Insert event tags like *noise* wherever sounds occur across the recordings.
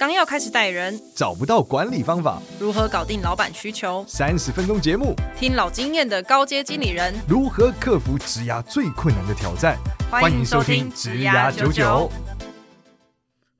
刚要开始带人，找不到管理方法，如何搞定老板需求？三十分钟节目，听老经验的高阶经理人如何克服职涯最困难的挑战。欢迎收听职涯九九。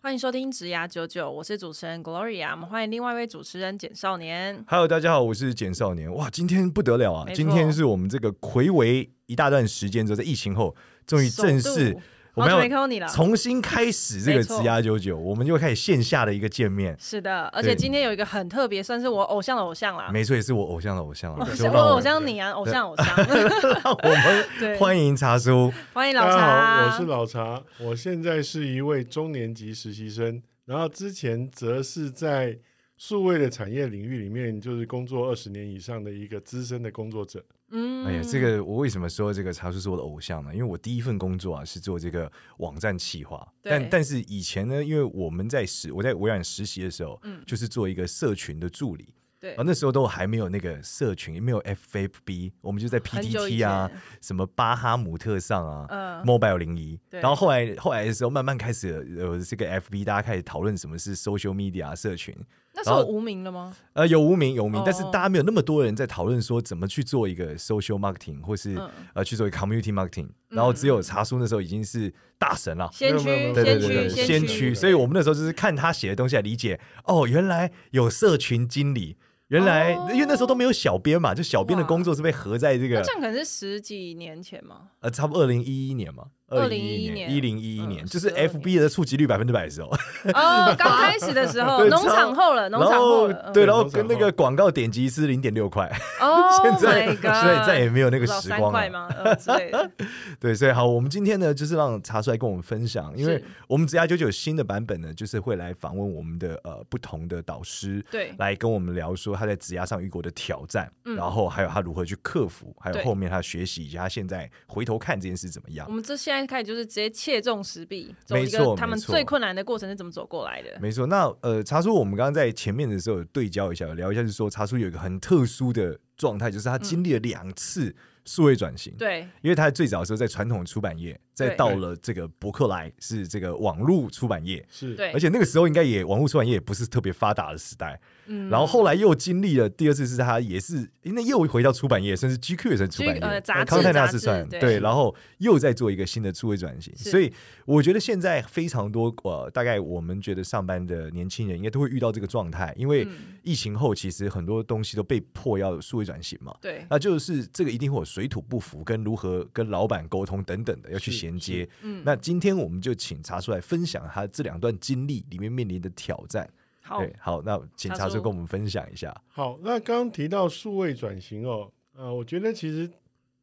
欢迎收听职涯九九，我是主持人 Gloria，我们欢迎另外一位主持人简少年。Hello，大家好，我是简少年。哇，今天不得了啊！今天是我们这个睽违一大段时间之后，在疫情后，终于正式。我们要重新开始这个职涯九九，我们就会开始线下的一个见面。是的，而且今天有一个很特别，算是我偶像的偶像啦。没错，也是我偶像的偶像 *laughs* 啦。我偶像你啊，偶像偶像。*laughs* 我们欢迎茶叔，欢迎老茶。好，我是老茶，我现在是一位中年级实习生，然后之前则是在数位的产业领域里面，就是工作二十年以上的一个资深的工作者。嗯，哎呀，这个我为什么说这个茶叔是我的偶像呢？因为我第一份工作啊是做这个网站企划，但但是以前呢，因为我们在实我在微软实习的时候，嗯，就是做一个社群的助理，对，啊，那时候都还没有那个社群，也没有 FFB，我们就在 PTT 啊，什么巴哈姆特上啊，嗯，Mobile 零一，然后后来后来的时候慢慢开始有这个 FB，大家开始讨论什么是 Social Media 社群。那时候无名了吗？呃，有无名有名，但是大家没有那么多人在讨论说怎么去做一个 social marketing，或是、嗯、呃去做一个 community marketing，然后只有茶叔那时候已经是大神了，先驱，对对对对，先驱，所以我们那时候就是看他写的东西来理解，哦，原来有社群经理。原来，因为那时候都没有小编嘛，就小编的工作是被合在这个。那这样可能是十几年前嘛？呃，差不多二零一一年嘛。二零一一年，一零一一年，就是 FB 的触及率百分之百的时候。哦，*laughs* 刚开始的时候，农场后了，农场后了。对，然后跟那个广告点击是零点六块。*laughs* 哦，现在所以再也没有那个时光了。吗？对。*laughs* 对，所以好，我们今天呢，就是让茶叔来跟我们分享，因为我们职涯九九新的版本呢，就是会来访问我们的呃不同的导师，对，来跟我们聊说。他在职涯上遇过的挑战，嗯、然后还有他如何去克服，还有后面他学习以及他现在回头看这件事怎么样。我们这现在开始就是直接切中时弊，没错，他们最困难的过程是怎么走过来的？没错。那呃，查叔，我们刚刚在前面的时候有对焦一下，聊一下，就是说查叔有一个很特殊的状态，就是他经历了两次数位转型，对、嗯，因为他最早的时候在传统出版业。再到了这个博客来是这个网络出版业，是。对，而且那个时候应该也网络出版业也不是特别发达的时代，嗯，然后后来又经历了第二次，是他也是因为又回到出版业，甚至 GQ 也是出版业，康泰纳是算。对，然后又在做一个新的数位转型，所以我觉得现在非常多呃，大概我们觉得上班的年轻人应该都会遇到这个状态，因为疫情后其实很多东西都被迫要数位转型嘛，对，那就是这个一定会有水土不服，跟如何跟老板沟通等等的要去衔接，嗯，那今天我们就请查出来分享他这两段经历里面面临的挑战。好，对，好，那请查叔跟我们分享一下。好，那刚刚提到数位转型哦，呃，我觉得其实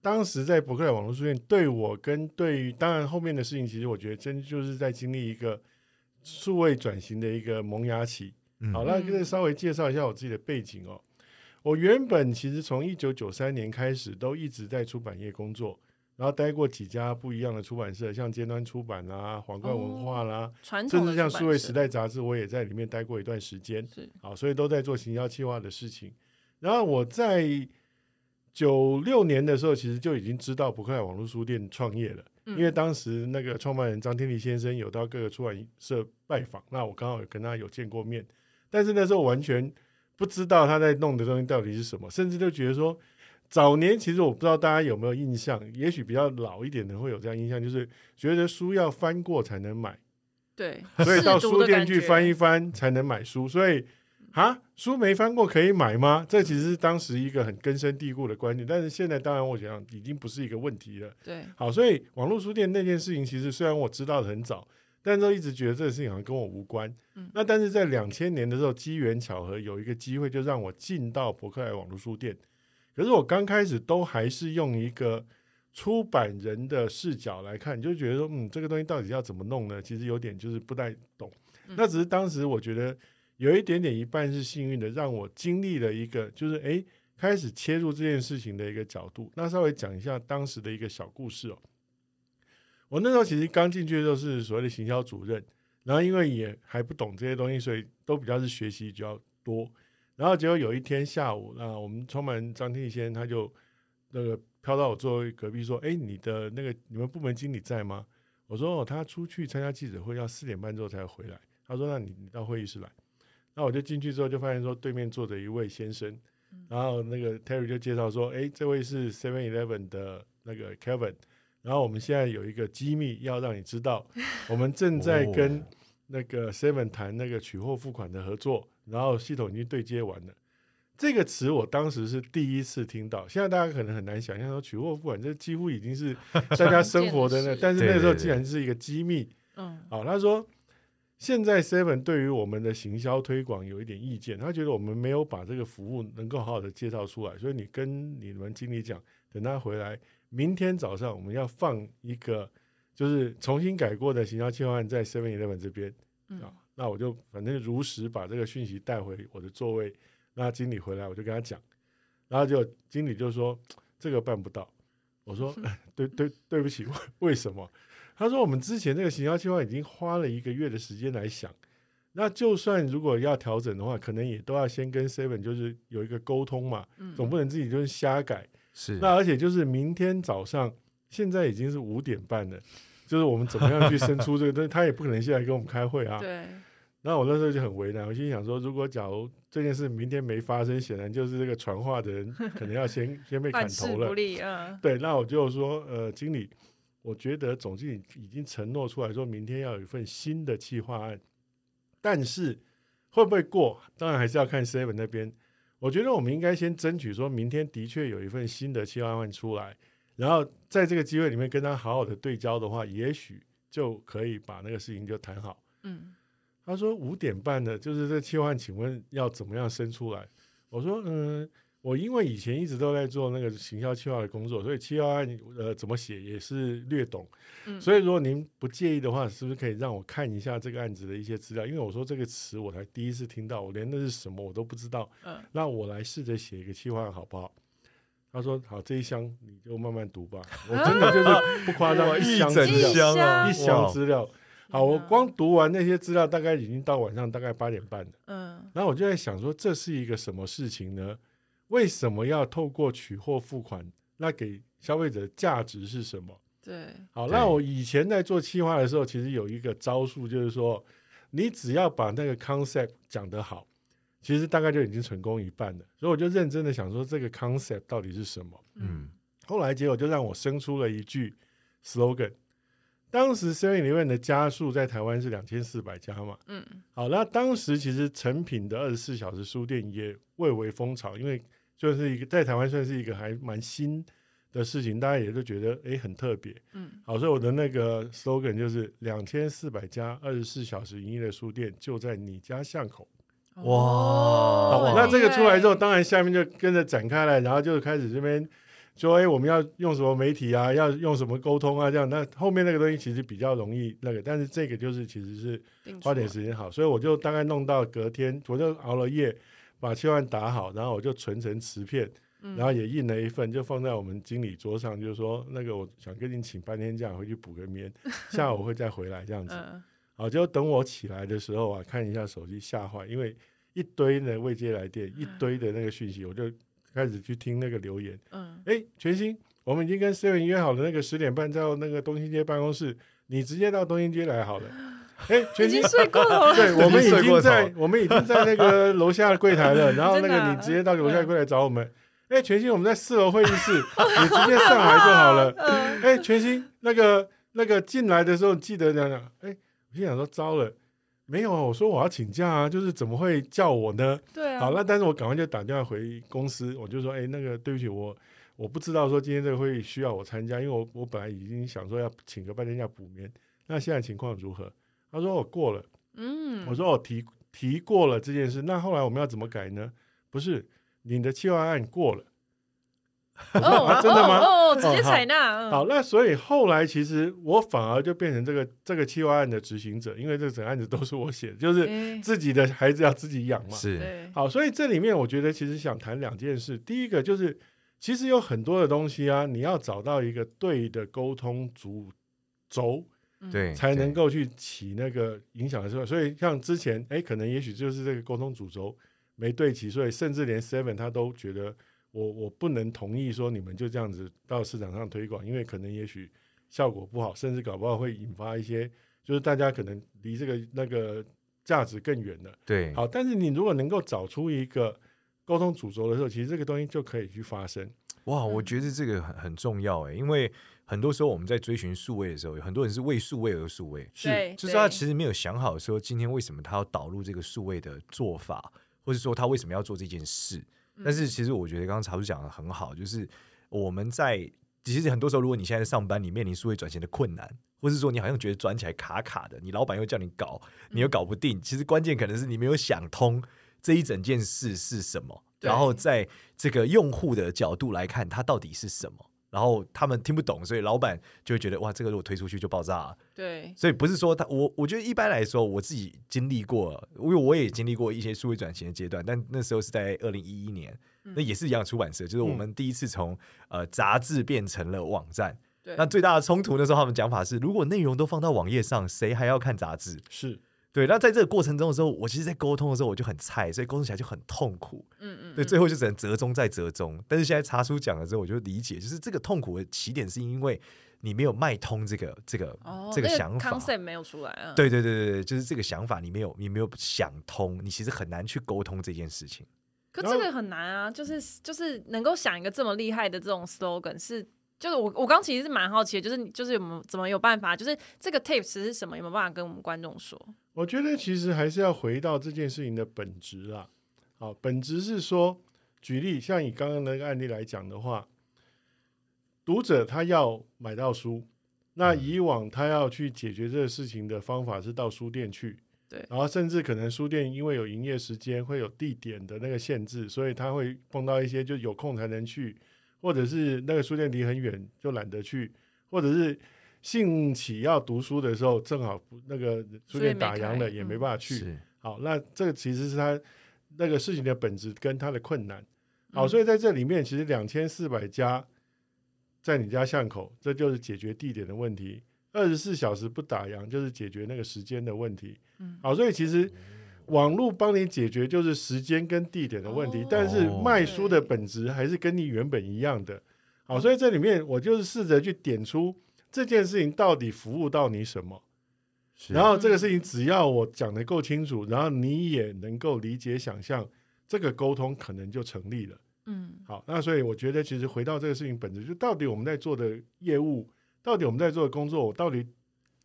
当时在博客来网络书店，对我跟对于当然后面的事情，其实我觉得真就是在经历一个数位转型的一个萌芽期。嗯、好，那就稍微介绍一下我自己的背景哦。我原本其实从一九九三年开始都一直在出版业工作。然后待过几家不一样的出版社，像尖端出版啦、皇冠文化啦，甚至像数位时代杂志，我也在里面待过一段时间。是，好，所以都在做行销企划的事情。然后我在九六年的时候，其实就已经知道博客来网络书店创业了，因为当时那个创办人张天利先生有到各个出版社拜访，那我刚好有跟他有见过面，但是那时候完全不知道他在弄的东西到底是什么，甚至都觉得说。早年其实我不知道大家有没有印象，也许比较老一点的会有这样印象，就是觉得书要翻过才能买，对，所以到书店去翻一翻才能买书，所以啊，书没翻过可以买吗？这其实是当时一个很根深蒂固的观念，但是现在当然我想已经不是一个问题了。对，好，所以网络书店那件事情，其实虽然我知道的很早，但都一直觉得这个事情好像跟我无关。嗯，那但是在两千年的时候，机缘巧合有一个机会，就让我进到博客来网络书店。可是我刚开始都还是用一个出版人的视角来看，就觉得说，嗯，这个东西到底要怎么弄呢？其实有点就是不太懂。那只是当时我觉得有一点点一半是幸运的，让我经历了一个就是诶，开始切入这件事情的一个角度。那稍微讲一下当时的一个小故事哦。我那时候其实刚进去的时候是所谓的行销主任，然后因为也还不懂这些东西，所以都比较是学习比较多。然后结果有一天下午，那我们创办人张天先他就那个飘到我座位隔壁说：“哎，你的那个你们部门经理在吗？”我说：“哦，他出去参加记者会，要四点半之后才回来。”他说：“那你你到会议室来。”那我就进去之后，就发现说对面坐着一位先生，然后那个 Terry 就介绍说：“哎，这位是 Seven Eleven 的那个 Kevin，然后我们现在有一个机密要让你知道，我们正在跟那个 Seven 谈那个取货付款的合作，然后系统已经对接完了。这个词我当时是第一次听到，现在大家可能很难想象说取货付款这几乎已经是大家生活的那，*laughs* 但是那时候既然是一个机密。嗯，好，他说。”现在 Seven 对于我们的行销推广有一点意见，他觉得我们没有把这个服务能够好好的介绍出来，所以你跟你们经理讲，等他回来，明天早上我们要放一个就是重新改过的行销计划案在 Seven Eleven 这边，嗯、啊，那我就反正如实把这个讯息带回我的座位，那经理回来我就跟他讲，然后就经理就说这个办不到，我说 *laughs* 对对对不起，*laughs* 为什么？他说：“我们之前那个行销计划已经花了一个月的时间来想，那就算如果要调整的话，可能也都要先跟 Seven 就是有一个沟通嘛，总不能自己就是瞎改。是，那而且就是明天早上，现在已经是五点半了，就是我们怎么样去生出这个？但 *laughs* 他也不可能现在跟我们开会啊。对。那我那时候就很为难，我心想说，如果假如这件事明天没发生，显然就是这个传话的人可能要先 *laughs* 先被砍头了。对，那我就说，呃，经理。”我觉得总经理已经承诺出来说，明天要有一份新的企划案，但是会不会过，当然还是要看 Seven 那边。我觉得我们应该先争取，说明天的确有一份新的七万万出来，然后在这个机会里面跟他好好的对焦的话，也许就可以把那个事情就谈好。嗯，他说五点半的，就是这企划案，请问要怎么样生出来？我说，嗯。我因为以前一直都在做那个行销企划的工作，所以企划案呃怎么写也是略懂。嗯，所以如果您不介意的话，是不是可以让我看一下这个案子的一些资料？因为我说这个词我才第一次听到，我连那是什么我都不知道。嗯，那我来试着写一个企划案好不好？他说好，这一箱你就慢慢读吧。我真的就是 *laughs* 不夸张，一箱资料，一箱资料。好，我光读完那些资料，大概已经到晚上大概八点半了。嗯，然后我就在想说，这是一个什么事情呢？为什么要透过取货付款？那给消费者价值是什么？对，好，那我以前在做企划的时候，其实有一个招数，就是说，你只要把那个 concept 讲得好，其实大概就已经成功一半了。所以我就认真的想说，这个 concept 到底是什么？嗯，后来结果就让我生出了一句 slogan。当时 Seven Eleven 的家数在台湾是两千四百家嘛，嗯，好，那当时其实成品的二十四小时书店也蔚为风潮，因为就是一个在台湾算是一个还蛮新的事情，大家也都觉得哎、欸、很特别，嗯，好，所以我的那个 slogan 就是两千四百家二十四小时营业的书店就在你家巷口，哇，好，那这个出来之后，当然下面就跟着展开了，然后就开始这边说哎、欸、我们要用什么媒体啊，要用什么沟通啊，这样，那后面那个东西其实比较容易那个，但是这个就是其实是花点时间好，所以我就大概弄到隔天，我就熬了夜。把切换打好，然后我就存成磁片，然后也印了一份，就放在我们经理桌上，就是说那个我想跟你请半天假回去补个眠，*laughs* 下午会再回来这样子。好，就等我起来的时候啊，看一下手机，吓坏，因为一堆的未接来电，一堆的那个讯息，我就开始去听那个留言。嗯，哎，全新，我们已经跟 Seven 约好了，那个十点半在那个东兴街办公室，你直接到东兴街来好了。哎，全新睡过头了。*laughs* 对，我们已经在，我们已经在那个楼下的柜台了。然后那个你直接到楼下柜台找我们。哎，全新，我们在四楼会议室，*laughs* 你直接上来就好了。*laughs* 哎，全新，那个那个进来的时候记得讲讲。哎，我心想说糟了，没有啊，我说我要请假啊，就是怎么会叫我呢？对啊。好，那但是我赶快就打电话回公司，我就说，哎，那个对不起，我我不知道说今天这个会议需要我参加，因为我我本来已经想说要请个半天假补眠。那现在情况如何？他说我过了，嗯，我说我提提过了这件事，那后来我们要怎么改呢？不是你的计划案过了，哦啊、真的吗？哦，哦直接采纳。好，那所以后来其实我反而就变成这个这个计划案的执行者，因为这整个案子都是我写的，就是自己的孩子要自己养嘛。是，好，所以这里面我觉得其实想谈两件事，第一个就是其实有很多的东西啊，你要找到一个对的沟通主轴。对，才能够去起那个影响的时候，所以像之前，哎，可能也许就是这个沟通主轴没对齐，所以甚至连 Seven 他都觉得我我不能同意说你们就这样子到市场上推广，因为可能也许效果不好，甚至搞不好会引发一些，就是大家可能离这个那个价值更远的。对，好，但是你如果能够找出一个沟通主轴的时候，其实这个东西就可以去发生。哇，我觉得这个很很重要诶，因为很多时候我们在追寻数位的时候，有很多人是为数位而数位，是，就是他其实没有想好说今天为什么他要导入这个数位的做法，或者说他为什么要做这件事。但是其实我觉得刚刚茶叔讲的很好，就是我们在其实很多时候，如果你现在上班，你面临数位转型的困难，或是说你好像觉得转起来卡卡的，你老板又叫你搞，你又搞不定，其实关键可能是你没有想通这一整件事是什么，然后在这个用户的角度来看，它到底是什么。然后他们听不懂，所以老板就会觉得哇，这个如果推出去就爆炸了。对，所以不是说他我，我觉得一般来说，我自己经历过，因为我也经历过一些数位转型的阶段，但那时候是在二零一一年，嗯，那也是一样出版社，就是我们第一次从、嗯、呃杂志变成了网站。对，那最大的冲突那时候他们讲法是，如果内容都放到网页上，谁还要看杂志？是。对，那在这个过程中的时候，我其实，在沟通的时候，我就很菜，所以沟通起来就很痛苦。嗯嗯，对，最后就只能折中再折中。但是现在查叔讲了之后，我就理解，就是这个痛苦的起点是因为你没有脉通这个这个、哦、这个想法、concept 没有出来啊。对对对对，就是这个想法你没有你没有想通，你其实很难去沟通这件事情。可这个很难啊，就是就是能够想一个这么厉害的这种 slogan 是。就是我，我刚其实是蛮好奇的，就是你，就是有没有怎么有办法，就是这个 tips 是什么，有没有办法跟我们观众说？我觉得其实还是要回到这件事情的本质啦。好，本质是说，举例像以刚刚那个案例来讲的话，读者他要买到书，那以往他要去解决这个事情的方法是到书店去，对，然后甚至可能书店因为有营业时间，会有地点的那个限制，所以他会碰到一些就有空才能去。或者是那个书店离很远，就懒得去；或者是兴起要读书的时候，正好那个书店打烊了，也没办法去。嗯、好，那这个其实是他那个事情的本质跟他的困难。好，所以在这里面，其实两千四百家在你家巷口，这就是解决地点的问题；二十四小时不打烊，就是解决那个时间的问题。好，所以其实。网络帮你解决就是时间跟地点的问题，但是卖书的本质还是跟你原本一样的。好，所以这里面我就是试着去点出这件事情到底服务到你什么，然后这个事情只要我讲的够清楚，然后你也能够理解想象，这个沟通可能就成立了。嗯，好，那所以我觉得其实回到这个事情本质，就到底我们在做的业务，到底我们在做的工作，我到底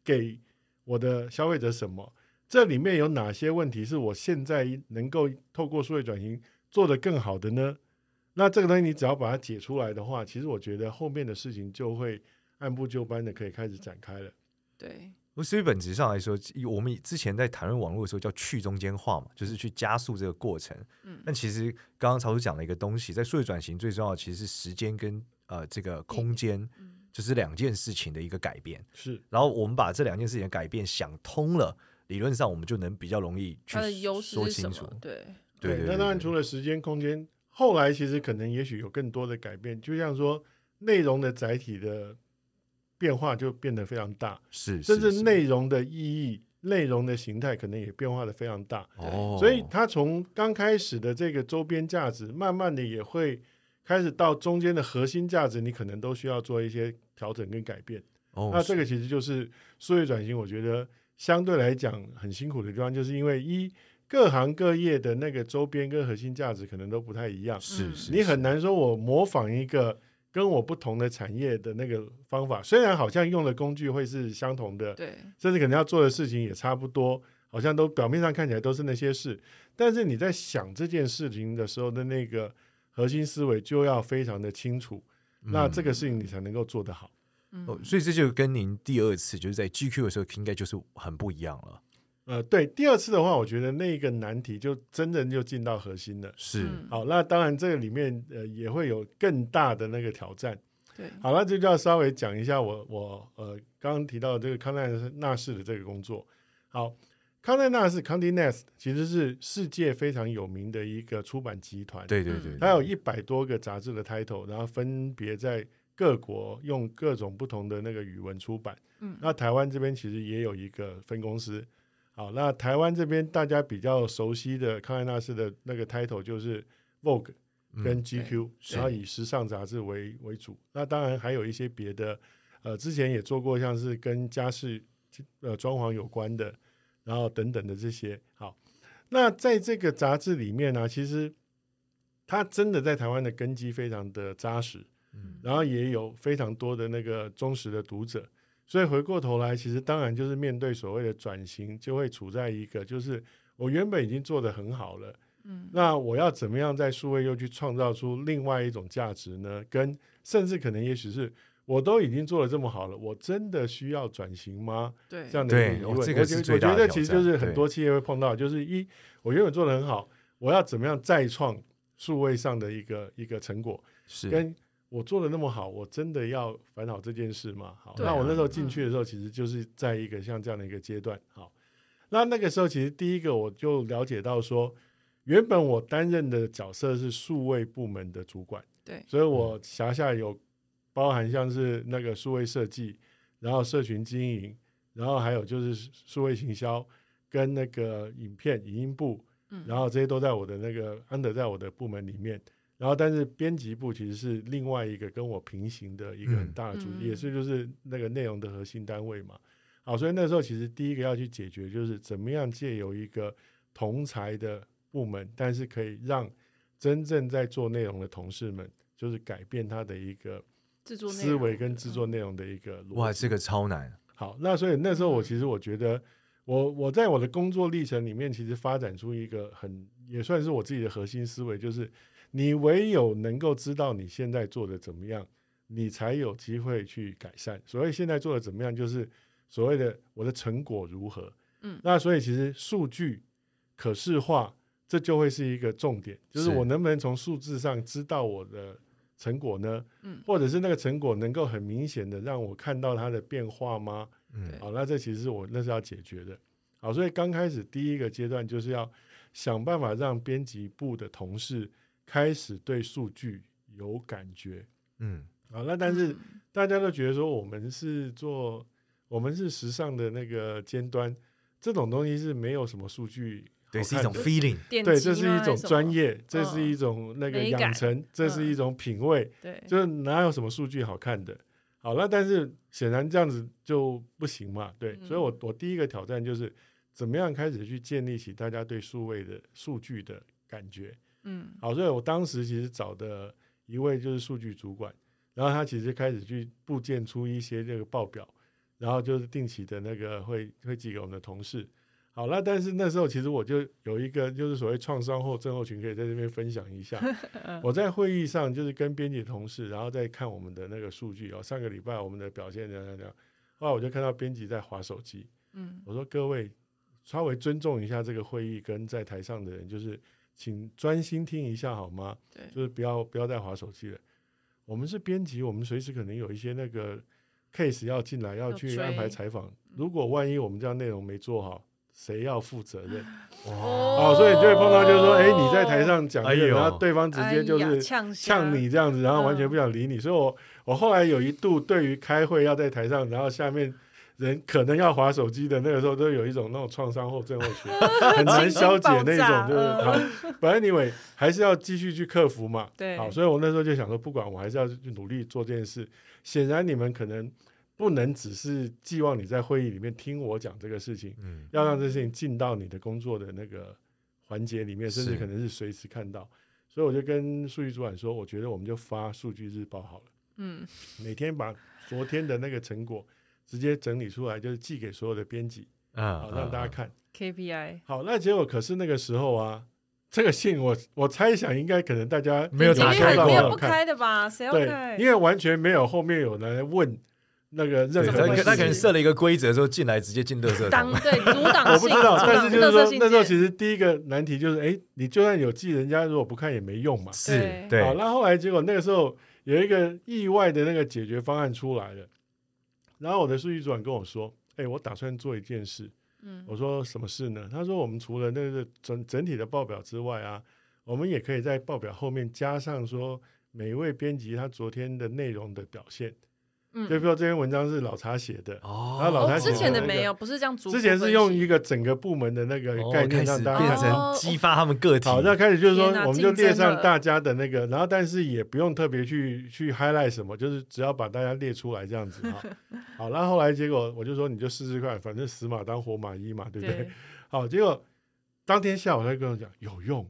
给我的消费者什么？这里面有哪些问题是我现在能够透过数位转型做得更好的呢？那这个东西你只要把它解出来的话，其实我觉得后面的事情就会按部就班的可以开始展开了。对，所以本质上来说，我们之前在谈论网络的时候叫去中间化嘛，就是去加速这个过程。嗯，但其实刚刚曹叔讲了一个东西，在数位转型最重要的其实是时间跟呃这个空间，就是两件事情的一个改变。是，然后我们把这两件事情的改变想通了。理论上，我们就能比较容易去说清楚。对对，那当然除了时间、空间，后来其实可能也许有更多的改变。就像说，内容的载体的变化就变得非常大，是，甚至内容的意义、内容的形态可能也变化的非常大。哦，所以它从刚开始的这个周边价值，慢慢的也会开始到中间的核心价值，你可能都需要做一些调整跟改变。哦，那这个其实就是数位转型，我觉得。相对来讲很辛苦的地方，就是因为一各行各业的那个周边跟核心价值可能都不太一样，是是，你很难说我模仿一个跟我不同的产业的那个方法，虽然好像用的工具会是相同的，对，甚至可能要做的事情也差不多，好像都表面上看起来都是那些事，但是你在想这件事情的时候的那个核心思维就要非常的清楚，那这个事情你才能够做得好。哦，所以这就跟您第二次就是在 GQ 的时候，应该就是很不一样了。呃，对，第二次的话，我觉得那个难题就真正就进到核心了。是，好，那当然这个里面呃也会有更大的那个挑战。对，好，那就要稍微讲一下我我呃刚刚提到的这个康奈纳氏的这个工作。好，康奈纳氏 Condé Nast 其实是世界非常有名的一个出版集团。对对对，它有一百多个杂志的 title，然后分别在。各国用各种不同的那个语文出版，嗯，那台湾这边其实也有一个分公司。好，那台湾这边大家比较熟悉的康奈纳斯的那个 title 就是 Vogue 跟 GQ，嗯，然后以时尚杂志为为主。那当然还有一些别的，呃，之前也做过像是跟家饰呃装潢有关的，然后等等的这些。好，那在这个杂志里面呢，其实它真的在台湾的根基非常的扎实，嗯，然后也有非常多的那个忠实的读者。所以回过头来，其实当然就是面对所谓的转型，就会处在一个就是我原本已经做得很好了，嗯，那我要怎么样在数位又去创造出另外一种价值呢？跟甚至可能也许是我都已经做的这么好了，我真的需要转型吗？对，这样的疑问，我觉得我觉得其实就是很多企业会碰到，就是一我原本做的很好，我要怎么样再创数位上的一个一个成果？是跟。我做的那么好，我真的要烦恼这件事吗？好，那我那时候进去的时候，其实就是在一个像这样的一个阶段。好，那那个时候其实第一个我就了解到说，原本我担任的角色是数位部门的主管，对，所以我辖下有包含像是那个数位设计，然后社群经营，然后还有就是数位行销跟那个影片影音部，嗯然后这些都在我的那个 under 在我的部门里面。然后，但是编辑部其实是另外一个跟我平行的一个很大的组织，嗯、也是就是那个内容的核心单位嘛。好，所以那时候其实第一个要去解决，就是怎么样借由一个同才的部门，但是可以让真正在做内容的同事们，就是改变他的一个思维跟制作内容的一个。哇，这个超难。好，那所以那时候我其实我觉得我，我我在我的工作历程里面，其实发展出一个很也算是我自己的核心思维，就是。你唯有能够知道你现在做的怎么样，你才有机会去改善。所谓现在做的怎么样，就是所谓的我的成果如何。嗯，那所以其实数据可视化，这就会是一个重点，就是我能不能从数字上知道我的成果呢？嗯，或者是那个成果能够很明显的让我看到它的变化吗？嗯，好，那这其实是我那是要解决的。好，所以刚开始第一个阶段就是要想办法让编辑部的同事。开始对数据有感觉，嗯，好，那但是大家都觉得说我们是做，我们是时尚的那个尖端，这种东西是没有什么数据，对，是一种 feeling，对，这是一种专业，这是一种那个养成，这是一种品味，对，就是哪有什么数据好看的？好，那但是显然这样子就不行嘛，对，所以我我第一个挑战就是怎么样开始去建立起大家对数位的数据的感觉。嗯，好，所以我当时其实找的一位就是数据主管，然后他其实开始去部件出一些这个报表，然后就是定期的那个会会寄给我们的同事。好了，但是那时候其实我就有一个就是所谓创伤后症候群，可以在这边分享一下。*laughs* 我在会议上就是跟编辑同事，然后再看我们的那个数据哦，上个礼拜我们的表现怎样怎样。后来我就看到编辑在划手机，嗯，我说各位稍微尊重一下这个会议跟在台上的人，就是。请专心听一下好吗？对，就是不要不要再划手机了。我们是编辑，我们随时可能有一些那个 case 要进来，要去安排采访。如果万一我们这样内容没做好，谁要负责任？*laughs* 哦，所以你就会碰到，就是说，哎，你在台上讲，然后对方直接就是呛你这样子，然后完全不想理你。所以我我后来有一度对于开会要在台上，然后下面。人可能要划手机的那个时候，都有一种那种创伤后症候群，*laughs* 很难消解那种，就是好。本来你以为还是要继续去克服嘛，对，好，所以我那时候就想说，不管我还是要去努力做这件事。显然你们可能不能只是寄望你在会议里面听我讲这个事情，嗯，要让这事情进到你的工作的那个环节里面，甚至可能是随时看到。所以我就跟数据主管说，我觉得我们就发数据日报好了，嗯，每天把昨天的那个成果。直接整理出来，就是寄给所有的编辑啊，好让大家看 KPI。好，那结果可是那个时候啊，这个信我我猜想应该可能大家没有打开到，没有不开的吧？谁要开？因为完全没有后面有人问那个任何，他可能设了一个规则，说进来直接进垃圾当对阻挡，*laughs* 我不知道。但是就是说那时候其实第一个难题就是，哎，你就算有寄，人家如果不看也没用嘛。是对。好，那后来结果那个时候有一个意外的那个解决方案出来了。然后我的数据主管跟我说：“哎，我打算做一件事。”嗯，我说：“什么事呢？”他说：“我们除了那个整整体的报表之外啊，我们也可以在报表后面加上说每一位编辑他昨天的内容的表现。嗯，就比如这篇文章是老茶写的，哦，然后老查写的、那个、之前的没有，不是这样组。之前是用一个整个部门的那个概念让大家变成激发他们个体。好，那开始就是说，我们就列上大家的那个，然后但是也不用特别去去 highlight 什么，就是只要把大家列出来这样子哈。*laughs* 好，然后后来结果我就说，你就试试看，反正死马当活马医嘛，对不对？对好，结果当天下午他就跟我讲有用，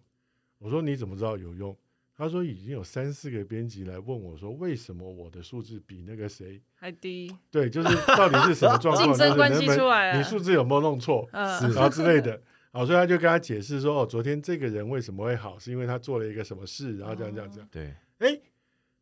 我说你怎么知道有用？他说已经有三四个编辑来问我说，为什么我的数字比那个谁还低？对，就是到底是什么状况？*laughs* 竞争关系出来了，你数字有没有弄错？嗯，然后之类的。好，所以他就跟他解释说，哦，昨天这个人为什么会好，是因为他做了一个什么事，然后这样这样这样。对，哎，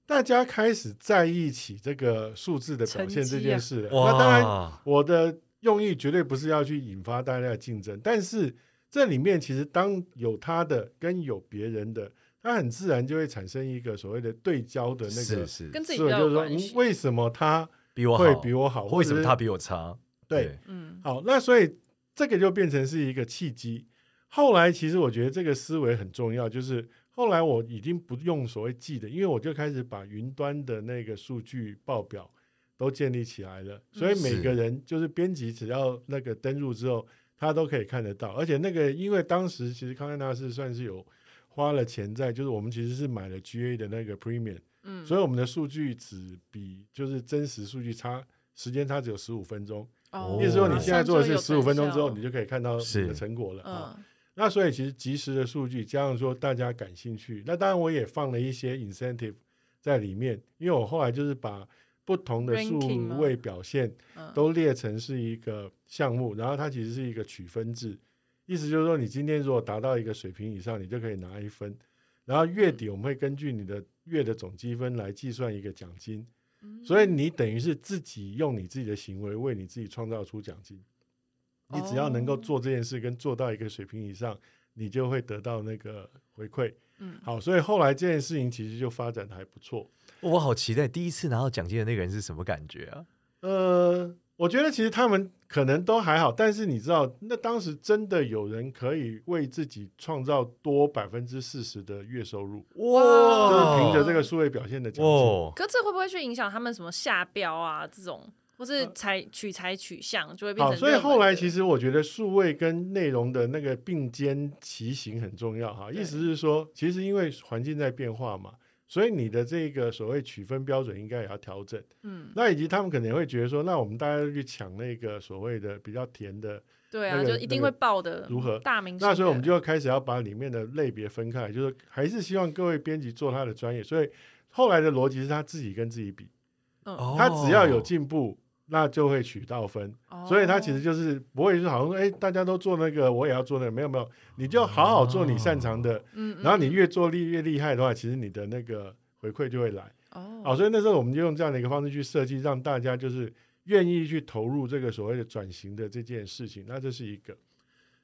大家开始在意起这个数字的表现这件事了。那当然，我的用意绝对不是要去引发大家的竞争，但是这里面其实当有他的跟有别人的。他很自然就会产生一个所谓的对焦的那个，是是，跟自己就是说，嗯，为什么他比我会比我好，为什么他比我差？对，嗯，好，那所以这个就变成是一个契机。后来其实我觉得这个思维很重要，就是后来我已经不用所谓记的，因为我就开始把云端的那个数据报表都建立起来了，所以每个人就是编辑，只要那个登入之后，他都可以看得到，而且那个因为当时其实康奈纳是算是有。花了钱在，就是我们其实是买了 GA 的那个 Premium，嗯，所以我们的数据只比就是真实数据差时间差只有十五分钟，哦，意思说你现在做的是十五分钟之后，你就可以看到你的成果了。啊。那所以其实及时的数据加上说大家感兴趣，那当然我也放了一些 incentive 在里面，因为我后来就是把不同的数位表现都列成是一个项目，然后它其实是一个取分制。意思就是说，你今天如果达到一个水平以上，你就可以拿一分，然后月底我们会根据你的月的总积分来计算一个奖金，所以你等于是自己用你自己的行为为你自己创造出奖金。你只要能够做这件事，跟做到一个水平以上，你就会得到那个回馈。嗯，好，所以后来这件事情其实就发展的还不错。我好期待第一次拿到奖金的那个人是什么感觉啊？呃。我觉得其实他们可能都还好，但是你知道，那当时真的有人可以为自己创造多百分之四十的月收入哇！就是凭着这个数位表现的奖金。哦，可这会不会去影响他们什么下标啊？这种或是采取材取向就会变成。好，所以后来其实我觉得数位跟内容的那个并肩骑行很重要哈。意思是说，其实因为环境在变化嘛。所以你的这个所谓取分标准应该也要调整，嗯，那以及他们可能会觉得说，那我们大家都去抢那个所谓的比较甜的，对啊，就一定会爆的，如何大明星？那所以我们就要开始要把里面的类别分开，就是还是希望各位编辑做他的专业。所以后来的逻辑是他自己跟自己比，嗯，他只要有进步。那就会取到分，oh. 所以他其实就是不会是好像说，哎，大家都做那个，我也要做那个，没有没有，你就好好做你擅长的，oh. 然后你越做厉越厉害的话，其实你的那个回馈就会来。哦，好，所以那时候我们就用这样的一个方式去设计，让大家就是愿意去投入这个所谓的转型的这件事情。那这是一个，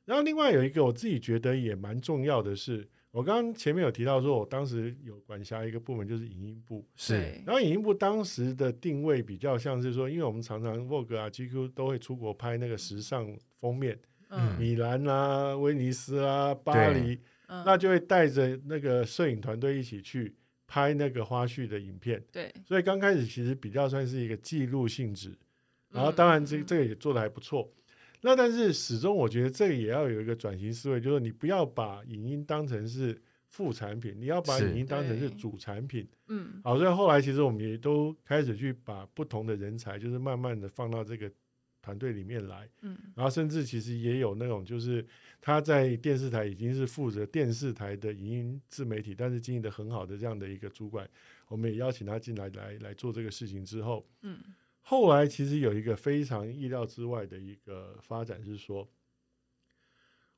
然后另外有一个我自己觉得也蛮重要的是。我刚刚前面有提到说，我当时有管辖一个部门，就是影音部。是，然后影音部当时的定位比较像是说，因为我们常常 Vogue 啊、GQ 都会出国拍那个时尚封面，嗯，米兰啊、威尼斯啊、巴黎，那就会带着那个摄影团队一起去拍那个花絮的影片。对，所以刚开始其实比较算是一个记录性质，然后当然这这个也做得还不错。那但是始终我觉得这个也要有一个转型思维，就是你不要把影音当成是副产品，你要把影音当成是主产品。嗯，好，所以后来其实我们也都开始去把不同的人才，就是慢慢的放到这个团队里面来。嗯，然后甚至其实也有那种就是他在电视台已经是负责电视台的影音自媒体，但是经营的很好的这样的一个主管，我们也邀请他进来来来做这个事情之后，嗯。后来其实有一个非常意料之外的一个发展，是说，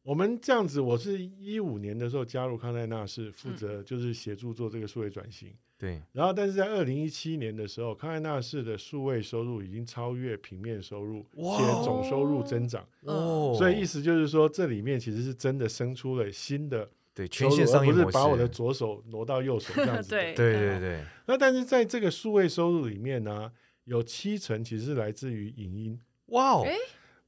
我们这样子，我是一五年的时候加入康奈纳，是负责就是协助做这个数位转型。对。然后，但是在二零一七年的时候，康奈纳市的数位收入已经超越平面收入，且总收入增长。哦。所以意思就是说，这里面其实是真的生出了新的对全线商业模式，而不是把我的左手挪到右手这样子。对对对对。那但是在这个数位收入里面呢？有七成其实是来自于影音，哇哦，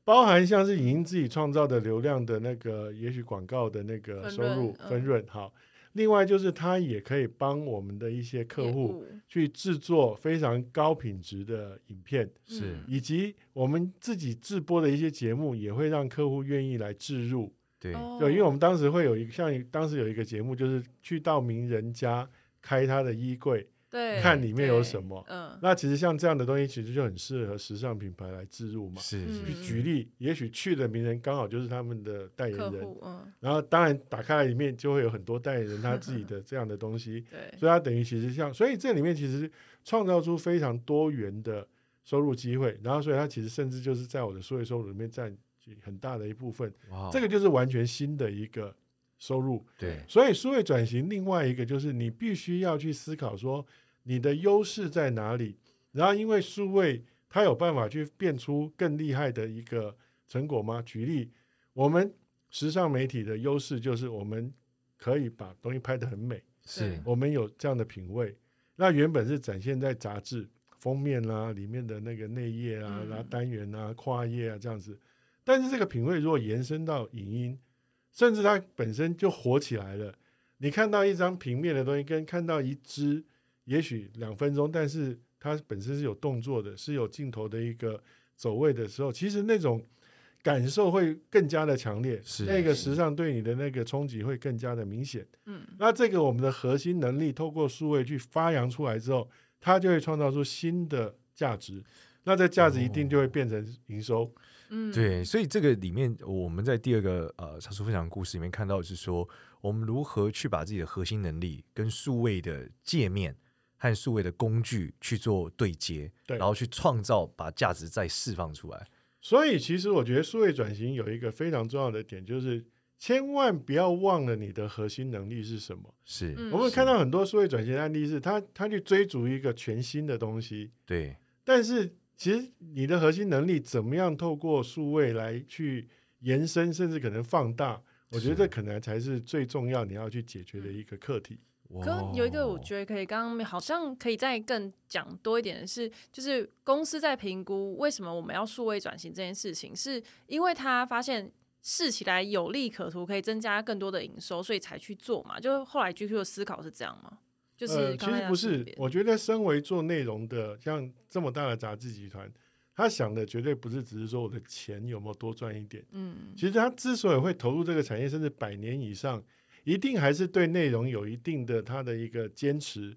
包含像是影音自己创造的流量的那个，也许广告的那个收入分润，好，另外就是它也可以帮我们的一些客户去制作非常高品质的影片，是。以及我们自己制播的一些节目，也会让客户愿意来置入。对，对，因为我们当时会有一个像当时有一个节目，就是去到名人家开他的衣柜。对，看里面有什么。嗯，那其实像这样的东西，其实就很适合时尚品牌来置入嘛。是，是举例，也许去的名人刚好就是他们的代言人。嗯。然后当然打开来里面就会有很多代言人他自己的 *laughs* 这样的东西。对。所以它等于其实像，所以这里面其实创造出非常多元的收入机会。然后所以它其实甚至就是在我的数位收入里面占很大的一部分。哇。这个就是完全新的一个收入。对。所以数位转型另外一个就是你必须要去思考说。你的优势在哪里？然后，因为数位它有办法去变出更厉害的一个成果吗？举例，我们时尚媒体的优势就是我们可以把东西拍得很美，是我们有这样的品味。那原本是展现在杂志封面啊，里面的那个内页啊，然后单元啊、跨页啊这样子。但是这个品味如果延伸到影音，甚至它本身就火起来了。你看到一张平面的东西，跟看到一只。也许两分钟，但是它本身是有动作的，是有镜头的一个走位的时候，其实那种感受会更加的强烈，是那个时尚对你的那个冲击会更加的明显。嗯，那这个我们的核心能力透过数位去发扬出来之后，它就会创造出新的价值，那这价值一定就会变成营收。嗯，对，所以这个里面我们在第二个呃茶叔分享故事里面看到的是说，我们如何去把自己的核心能力跟数位的界面。和数位的工具去做对接，对，然后去创造，把价值再释放出来。所以，其实我觉得数位转型有一个非常重要的点，就是千万不要忘了你的核心能力是什么。是，我们看到很多数位转型的案例，是他他去追逐一个全新的东西。对，但是其实你的核心能力怎么样透过数位来去延伸，甚至可能放大，我觉得这可能才是最重要你要去解决的一个课题。可有一个，我觉得可以，刚刚好像可以再更讲多一点的是，就是公司在评估为什么我们要数位转型这件事情，是因为他发现试起来有利可图，可以增加更多的营收，所以才去做嘛。就后来 GQ 的思考是这样吗？呃，其实不是，我觉得身为做内容的，像这么大的杂志集团，他想的绝对不是只是说我的钱有没有多赚一点。嗯，其实他之所以会投入这个产业，甚至百年以上。一定还是对内容有一定的他的一个坚持，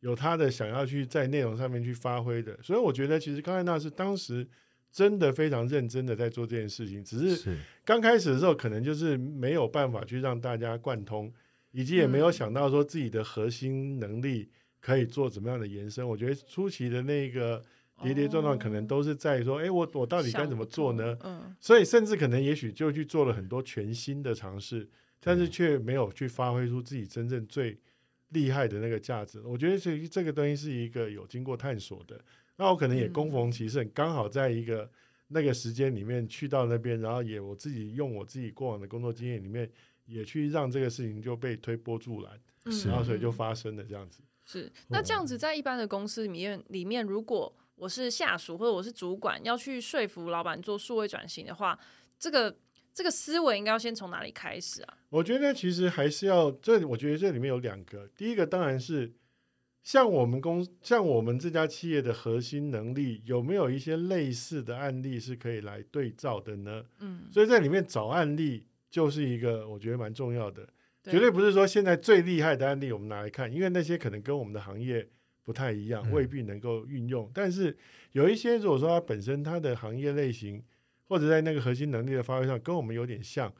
有他的想要去在内容上面去发挥的，所以我觉得其实康奈纳是当时真的非常认真的在做这件事情，只是刚开始的时候可能就是没有办法去让大家贯通，以及也没有想到说自己的核心能力可以做怎么样的延伸。我觉得初期的那个跌跌撞撞，可能都是在说，哎，我我到底该怎么做呢？所以甚至可能也许就去做了很多全新的尝试。但是却没有去发挥出自己真正最厉害的那个价值。我觉得这这个东西是一个有经过探索的。那我可能也恭逢其胜，刚好在一个那个时间里面去到那边，然后也我自己用我自己过往的工作经验里面，也去让这个事情就被推波助澜，然后所以就发生了这样子。是，那这样子在一般的公司里面，里面如果我是下属或者我是主管，要去说服老板做数位转型的话，这个。这个思维应该要先从哪里开始啊？我觉得其实还是要这，我觉得这里面有两个。第一个当然是像我们公，像我们这家企业的核心能力，有没有一些类似的案例是可以来对照的呢？嗯，所以在里面找案例就是一个我觉得蛮重要的。绝对不是说现在最厉害的案例我们拿来看，因为那些可能跟我们的行业不太一样，未必能够运用。但是有一些如果说它本身它的行业类型。或者在那个核心能力的发挥上跟我们有点像，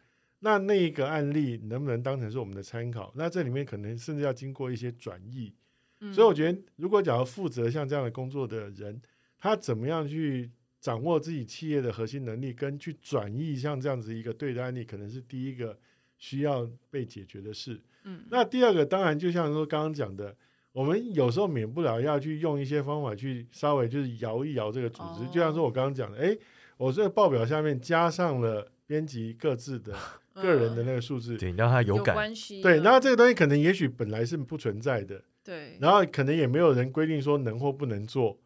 那那一个案例能不能当成是我们的参考？那这里面可能甚至要经过一些转译。嗯，所以我觉得，如果假如负责像这样的工作的人，他怎么样去掌握自己企业的核心能力，跟去转移像这样子一个对的案例，可能是第一个需要被解决的事。嗯，那第二个当然就像说刚刚讲的，我们有时候免不了要去用一些方法去稍微就是摇一摇这个组织，哦，就像说我刚刚讲的，哎。我这个报表下面加上了编辑各自的 *laughs* 个人的那个数字，对，让他有感，对，然后这个东西可能也许本来是不存在的，对，然后可能也没有人规定说能或不能做，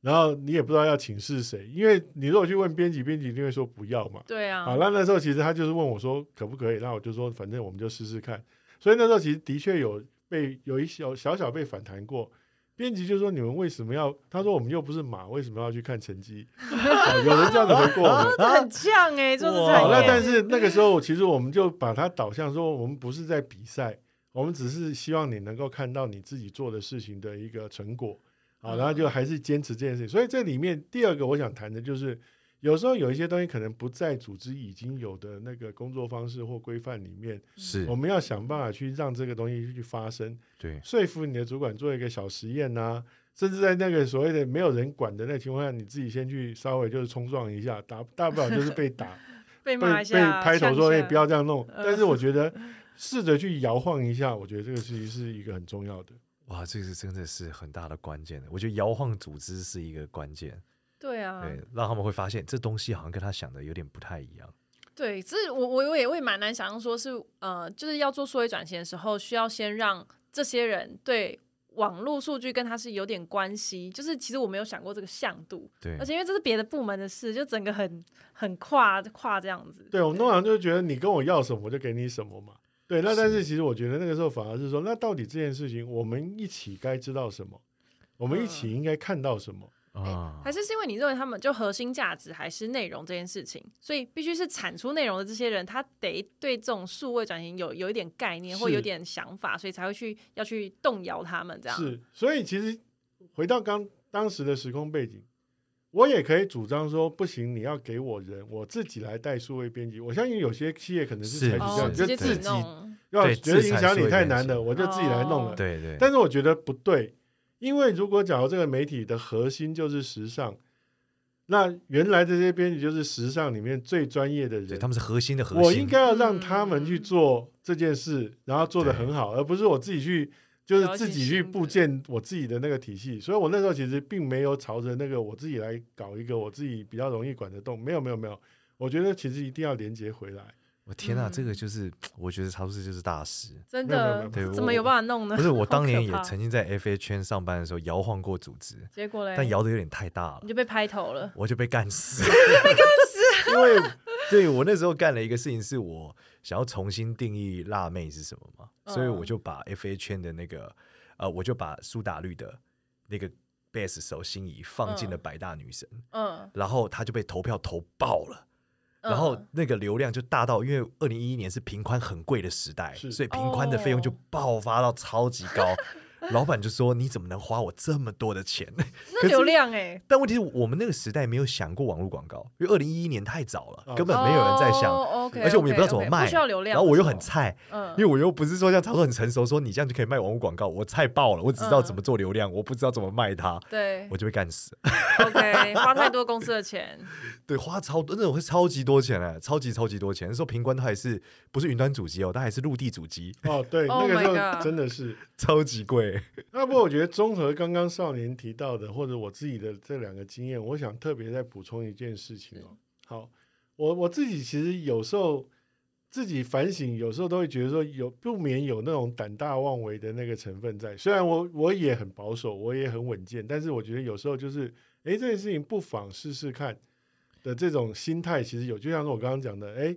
然后你也不知道要请示谁，因为你如果去问编辑，编辑一定会说不要嘛，对啊，好，那那时候其实他就是问我说可不可以，那我就说反正我们就试试看，所以那时候其实的确有被有一小小小被反弹过。编辑就说：“你们为什么要？”他说：“我们又不是马，为什么要去看成绩？”有人这样子回过我们，很像哎，就是好。那但是那个时候，其实我们就把它导向说，我们不是在比赛，我们只是希望你能够看到你自己做的事情的一个成果。好，然后就还是坚持这件事情。所以这里面第二个我想谈的就是。有时候有一些东西可能不在组织已经有的那个工作方式或规范里面，是我们要想办法去让这个东西去发生。对，说服你的主管做一个小实验啊，甚至在那个所谓的没有人管的那个情况下，你自己先去稍微就是冲撞一下，打大不了就是被打，*laughs* 被被被拍头说哎不要这样弄。但是我觉得 *laughs* 试着去摇晃一下，我觉得这个事情是一个很重要的。哇，这个是真的是很大的关键。我觉得摇晃组织是一个关键。对啊，对，让他们会发现这东西好像跟他想的有点不太一样。对，这我我我也会蛮难想象，说是呃，就是要做数位转型的时候，需要先让这些人对网络数据跟他是有点关系。就是其实我没有想过这个向度，对，而且因为这是别的部门的事，就整个很很跨跨这样子。对，我们通常就觉得你跟我要什么，我就给你什么嘛。对，那但是其实我觉得那个时候反而是说，那到底这件事情我们一起该知道什么？我们一起应该看到什么？嗯欸、还是是因为你认为他们就核心价值还是内容这件事情，所以必须是产出内容的这些人，他得对这种数位转型有有一点概念或有点想法，所以才会去要去动摇他们这样。是，所以其实回到刚当时的时空背景，我也可以主张说，不行，你要给我人，我自己来带数位编辑。我相信有些企业可能是采取这样，就自己要觉得影响你太难了，我就自己来弄了。对对。但是我觉得不对。因为如果假如这个媒体的核心就是时尚，那原来这些编辑就是时尚里面最专业的人，他们是核心的核心。我应该要让他们去做这件事，然后做得很好，而不是我自己去，就是自己去部建我自己的那个体系。所以我那时候其实并没有朝着那个我自己来搞一个我自己比较容易管得动。没有没有没有，我觉得其实一定要连接回来。我天呐，这个就是我觉得曹叔就是大师，真的，对，怎么有办法弄呢？不是，我当年也曾经在 FA 圈上班的时候摇晃过组织，结果嘞，但摇的有点太大了，你就被拍头了，我就被干死，*laughs* 被干死。*laughs* 因为对我那时候干了一个事情，是我想要重新定义辣妹是什么嘛，所以我就把 FA 圈的那个呃，我就把苏打绿的那个贝斯手心仪放进了百大女神，嗯，然后她就被投票投爆了。然后。那个流量就大到，因为二零一一年是平宽很贵的时代，所以平宽的费用就爆发到超级高。老板就说：“你怎么能花我这么多的钱？” *laughs* 那流量哎、欸，但问题是我们那个时代没有想过网络广告，因为二零一一年太早了，根本没有人在想。Oh, okay, 而且我们也不知道怎么卖，不需要流量。然后我又很菜，嗯、因为我又不是说像曹总很成熟，说你这样就可以卖网络广告。我菜爆了，我只知道怎么做流量，嗯、我不知道怎么卖它。对，我就被干死。OK，花太多公司的钱。对，花超多，那种会超级多钱哎，超级超级多钱。那时候频宽它还是不是云端主机哦，它还是陆地主机。哦，对，那个时候真的是超级贵。*laughs* 那不我觉得综合刚刚少年提到的，或者我自己的这两个经验，我想特别再补充一件事情哦。好，我我自己其实有时候自己反省，有时候都会觉得说有不免有那种胆大妄为的那个成分在。虽然我我也很保守，我也很稳健，但是我觉得有时候就是，哎，这件事情不妨试试看。的这种心态其实有，就像是我刚刚讲的，哎，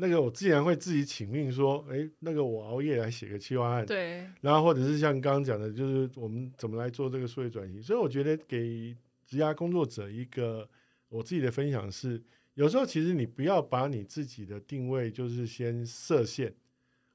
那个我自然会自己请命说，哎，那个我熬夜来写个企划案，对，然后或者是像刚刚讲的，就是我们怎么来做这个数位转型。所以我觉得给职涯工作者一个我自己的分享是，有时候其实你不要把你自己的定位就是先设限，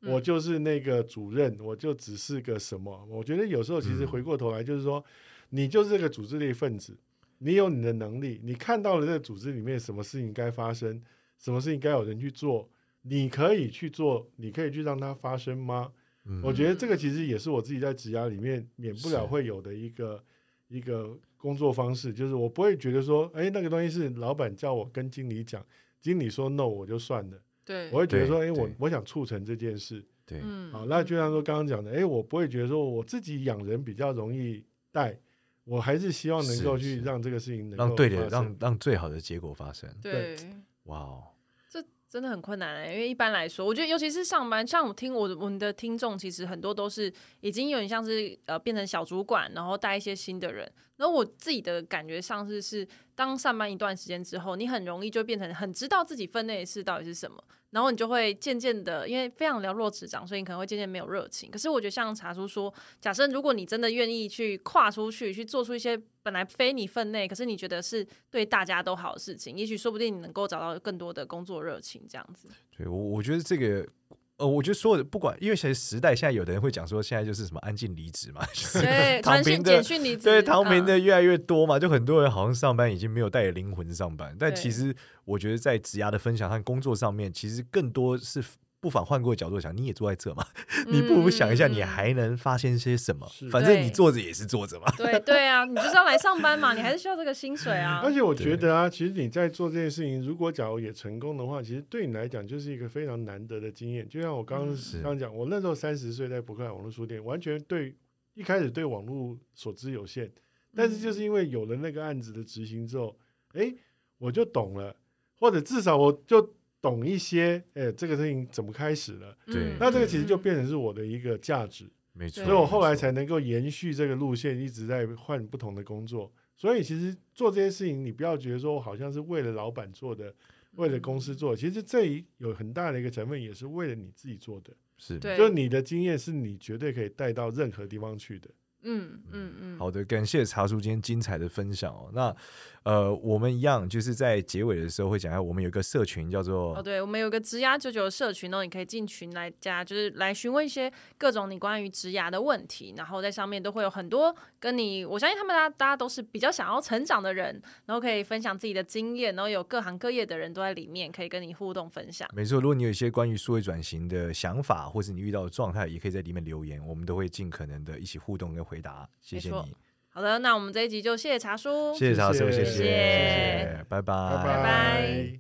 嗯、我就是那个主任，我就只是个什么。我觉得有时候其实回过头来就是说，嗯、你就是这个组织的一份子。你有你的能力，你看到了这个组织里面什么事情该发生，什么事情该有人去做，你可以去做，你可以去让它发生吗？嗯、我觉得这个其实也是我自己在职涯里面免不了会有的一个一个工作方式，就是我不会觉得说，哎，那个东西是老板叫我跟经理讲，经理说 no 我就算了，对，我会觉得说，哎，我我想促成这件事，对，好，那就像说刚刚讲的，哎，我不会觉得说我自己养人比较容易带。我还是希望能够去让这个事情能够让对的让让最好的结果发生。对，哇哦，这真的很困难哎，因为一般来说，我觉得尤其是上班，像我听我我们的听众，其实很多都是已经有点像是呃变成小主管，然后带一些新的人。然后我自己的感觉上是是，当上班一段时间之后，你很容易就变成很知道自己分内的事到底是什么。然后你就会渐渐的，因为非常了若指掌，所以你可能会渐渐没有热情。可是我觉得像茶叔说，假设如果你真的愿意去跨出去，去做出一些本来非你分内，可是你觉得是对大家都好的事情，也许说不定你能够找到更多的工作热情，这样子。对，我我觉得这个。呃，我觉得所有的不管，因为其实时代，现在有的人会讲说，现在就是什么安静离职嘛，*laughs* 对，躺平的，对，躺平的越来越多嘛，就很多人好像上班已经没有带着灵魂上班，但其实我觉得在职涯的分享和工作上面，其实更多是。不妨换过角度想，你也坐在这嘛，*laughs* 你不如想一下，你还能发现些什么？嗯、反正你坐着也是坐着嘛。对对啊，你就是要来上班嘛，*laughs* 你还是需要这个薪水啊。而且我觉得啊，其实你在做这件事情，如果假如也成功的话，其实对你来讲就是一个非常难得的经验。就像我刚刚刚讲，我那时候三十岁在博客网络书店，完全对一开始对网络所知有限，但是就是因为有了那个案子的执行之后，哎，我就懂了，或者至少我就。懂一些，哎，这个事情怎么开始了？对，那这个其实就变成是我的一个价值，没错。所以我后来才能够延续这个路线，一直在换不同的工作。所以其实做这些事情，你不要觉得说我好像是为了老板做的，为了公司做的，其实这里有很大的一个成分也是为了你自己做的，是，就你的经验是你绝对可以带到任何地方去的。嗯嗯嗯，好的，感谢茶叔今天精彩的分享哦。那呃，我们一样就是在结尾的时候会讲一下，我们有一个社群叫做哦，对，我们有个职涯九九的社群哦，你可以进群来加，就是来询问一些各种你关于职涯的问题，然后在上面都会有很多跟你，我相信他们大家大家都是比较想要成长的人，然后可以分享自己的经验，然后有各行各业的人都在里面，可以跟你互动分享。没错，如果你有一些关于数位转型的想法，或是你遇到的状态，也可以在里面留言，我们都会尽可能的一起互动跟回答。谢谢你。好的，那我们这一集就谢谢茶叔，谢谢茶叔，谢谢，拜拜，拜拜。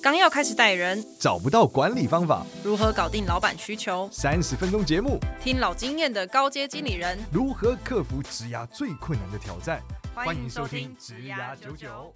刚要开始带人，找不到管理方法，如何搞定老板需求？三十分钟节目，听老经验的高阶经理人如何克服职涯最困难的挑战。欢迎收听职涯九九。